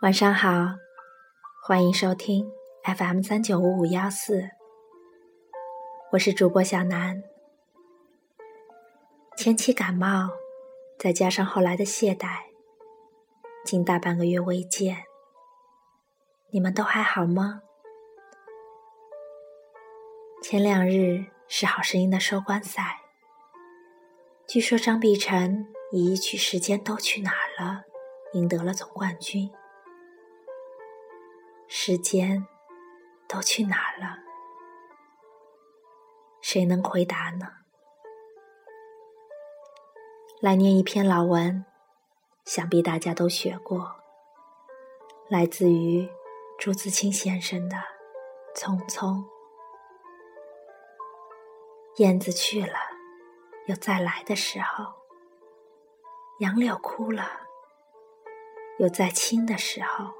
晚上好，欢迎收听 FM 三九五五幺四，我是主播小南。前期感冒，再加上后来的懈怠，近大半个月未见，你们都还好吗？前两日是《好声音》的收官赛，据说张碧晨以一曲《时间都去哪儿了》赢得了总冠军。时间都去哪儿了？谁能回答呢？来念一篇老文，想必大家都学过，来自于朱自清先生的《匆匆》。燕子去了，有再来的时候；杨柳枯了，有再青的时候。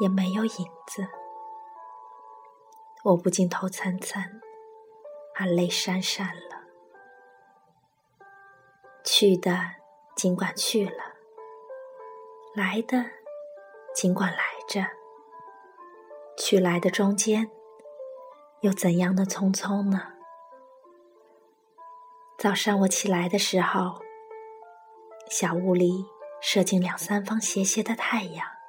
也没有影子，我不禁头涔涔，而泪潸潸了。去的尽管去了，来的尽管来着。去来的中间，又怎样的匆匆呢？早上我起来的时候，小屋里射进两三方斜斜的太阳。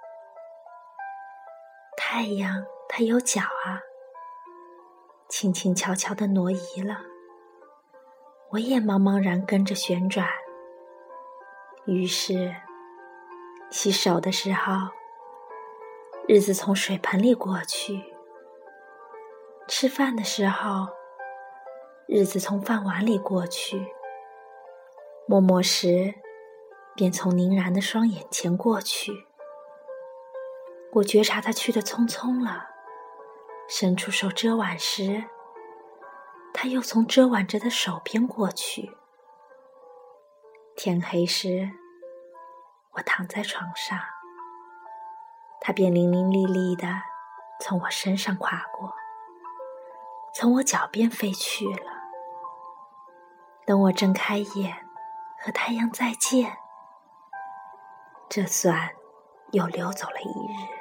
太阳，它有脚啊，轻轻悄悄地挪移了，我也茫茫然跟着旋转。于是，洗手的时候，日子从水盆里过去；吃饭的时候，日子从饭碗里过去；默默时，便从凝然的双眼前过去。我觉察他去的匆匆了，伸出手遮挽时，他又从遮挽着的手边过去。天黑时，我躺在床上，他便伶伶俐俐的从我身上跨过，从我脚边飞去了。等我睁开眼，和太阳再见，这算又溜走了一日。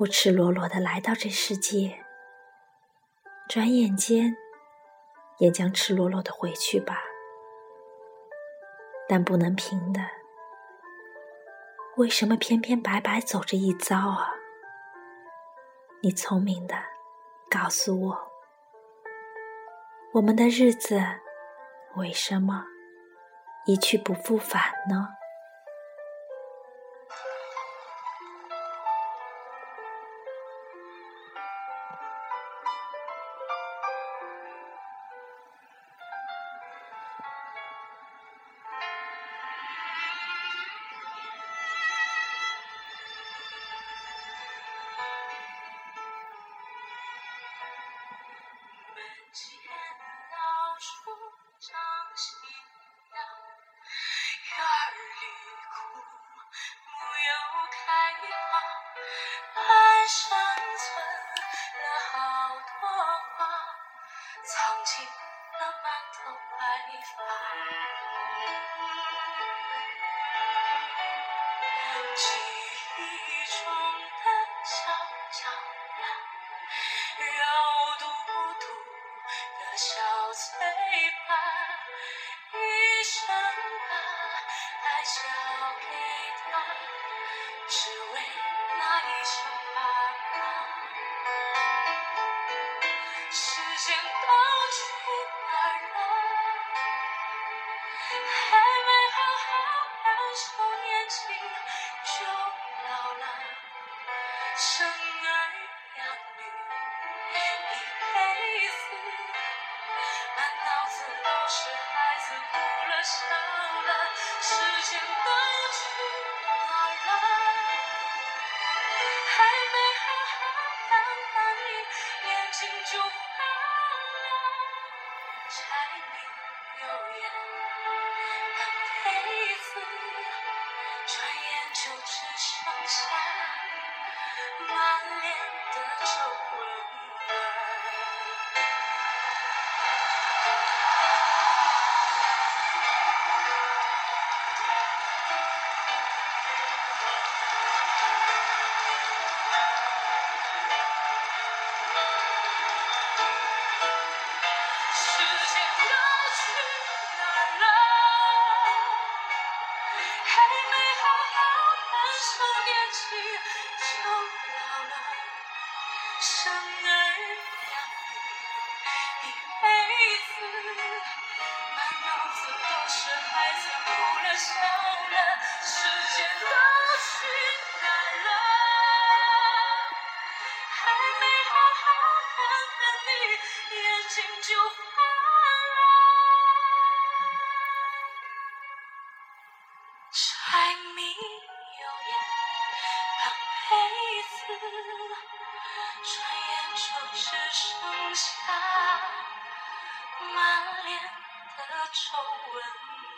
我赤裸裸的来到这世界，转眼间也将赤裸裸的回去吧。但不能平的，为什么偏偏白白走这一遭啊？你聪明的，告诉我，我们的日子为什么一去不复返呢？生儿养女一辈子满脑子都是孩子哭了笑了时间都去哪儿了还没好好看看你眼睛就满脸的皱纹。生儿养女一辈子满脑子都是孩子哭了笑了时间都去哪儿了。还没好好看看你眼睛就花转眼就只剩下满脸的皱纹。